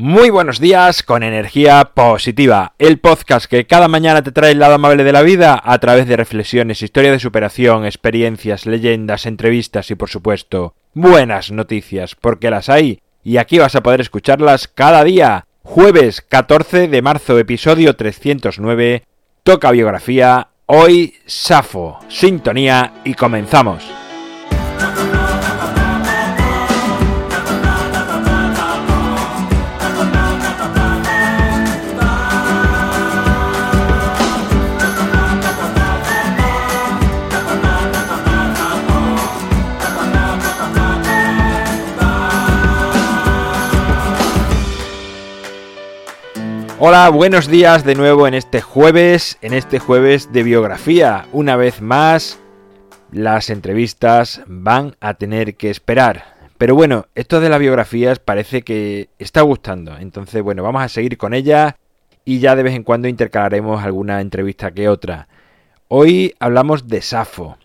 Muy buenos días con energía positiva, el podcast que cada mañana te trae el lado amable de la vida a través de reflexiones, historia de superación, experiencias, leyendas, entrevistas y por supuesto buenas noticias, porque las hay y aquí vas a poder escucharlas cada día. Jueves 14 de marzo, episodio 309, toca biografía, hoy Safo, sintonía y comenzamos. Hola, buenos días de nuevo en este jueves, en este jueves de biografía. Una vez más, las entrevistas van a tener que esperar. Pero bueno, esto de las biografías parece que está gustando. Entonces, bueno, vamos a seguir con ella y ya de vez en cuando intercalaremos alguna entrevista que otra. Hoy hablamos de Safo.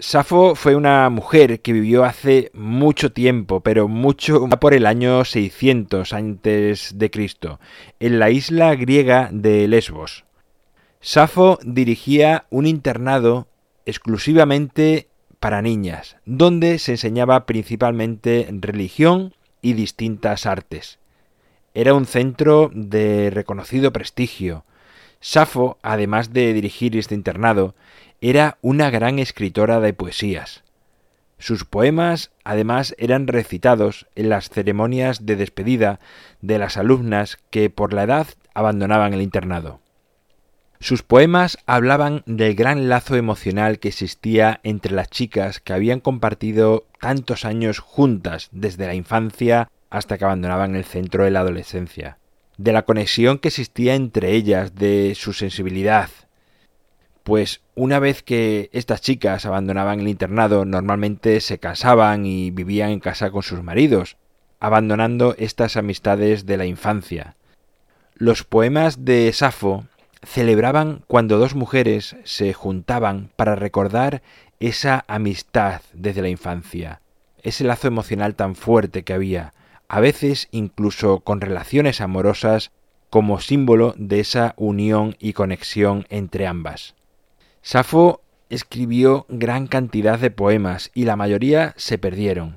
Safo fue una mujer que vivió hace mucho tiempo, pero mucho por el año 600 antes de Cristo, en la isla griega de Lesbos. Safo dirigía un internado exclusivamente para niñas, donde se enseñaba principalmente religión y distintas artes. Era un centro de reconocido prestigio. Safo, además de dirigir este internado, era una gran escritora de poesías. Sus poemas, además, eran recitados en las ceremonias de despedida de las alumnas que por la edad abandonaban el internado. Sus poemas hablaban del gran lazo emocional que existía entre las chicas que habían compartido tantos años juntas desde la infancia hasta que abandonaban el centro de la adolescencia, de la conexión que existía entre ellas, de su sensibilidad, pues una vez que estas chicas abandonaban el internado, normalmente se casaban y vivían en casa con sus maridos, abandonando estas amistades de la infancia. Los poemas de Safo celebraban cuando dos mujeres se juntaban para recordar esa amistad desde la infancia, ese lazo emocional tan fuerte que había, a veces incluso con relaciones amorosas como símbolo de esa unión y conexión entre ambas. Safo escribió gran cantidad de poemas y la mayoría se perdieron.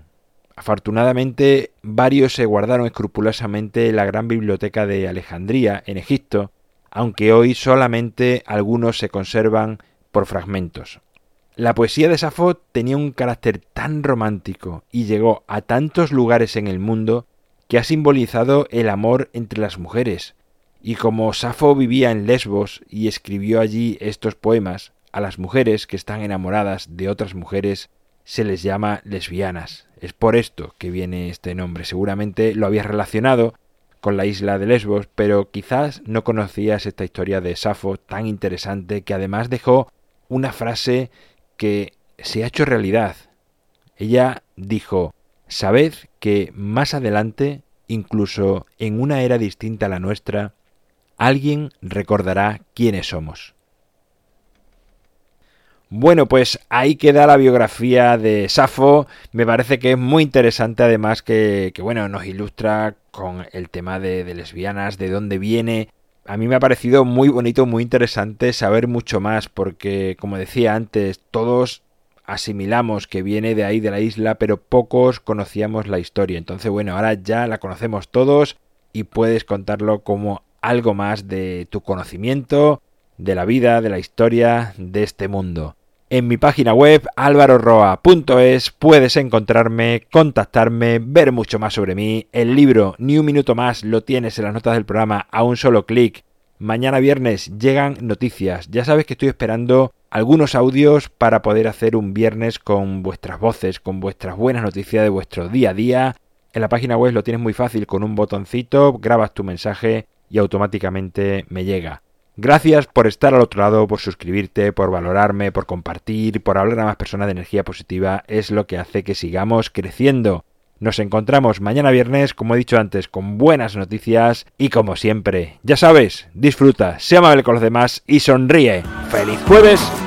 Afortunadamente, varios se guardaron escrupulosamente en la gran biblioteca de Alejandría, en Egipto, aunque hoy solamente algunos se conservan por fragmentos. La poesía de Safo tenía un carácter tan romántico y llegó a tantos lugares en el mundo que ha simbolizado el amor entre las mujeres, y como Safo vivía en Lesbos y escribió allí estos poemas, a las mujeres que están enamoradas de otras mujeres se les llama lesbianas. Es por esto que viene este nombre. Seguramente lo habías relacionado con la isla de Lesbos, pero quizás no conocías esta historia de Safo tan interesante que además dejó una frase que se ha hecho realidad. Ella dijo, Sabed que más adelante, incluso en una era distinta a la nuestra, alguien recordará quiénes somos. Bueno, pues ahí queda la biografía de Safo. Me parece que es muy interesante, además, que, bueno, nos ilustra con el tema de, de, lesbianas, de dónde viene. A mí me ha parecido muy bonito, muy interesante saber mucho más, porque, como decía antes, todos asimilamos que viene de ahí de la isla, pero pocos conocíamos la historia. Entonces, bueno, ahora ya la conocemos todos y puedes contarlo como algo más de tu conocimiento, de la vida, de la historia, de este mundo. En mi página web alvaroroa.es puedes encontrarme, contactarme, ver mucho más sobre mí. El libro Ni un minuto más lo tienes en las notas del programa a un solo clic. Mañana viernes llegan noticias. Ya sabes que estoy esperando algunos audios para poder hacer un viernes con vuestras voces, con vuestras buenas noticias de vuestro día a día. En la página web lo tienes muy fácil con un botoncito, grabas tu mensaje y automáticamente me llega. Gracias por estar al otro lado, por suscribirte, por valorarme, por compartir, por hablar a más personas de energía positiva. Es lo que hace que sigamos creciendo. Nos encontramos mañana viernes, como he dicho antes, con buenas noticias y como siempre, ya sabes, disfruta, sea amable con los demás y sonríe. ¡Feliz jueves!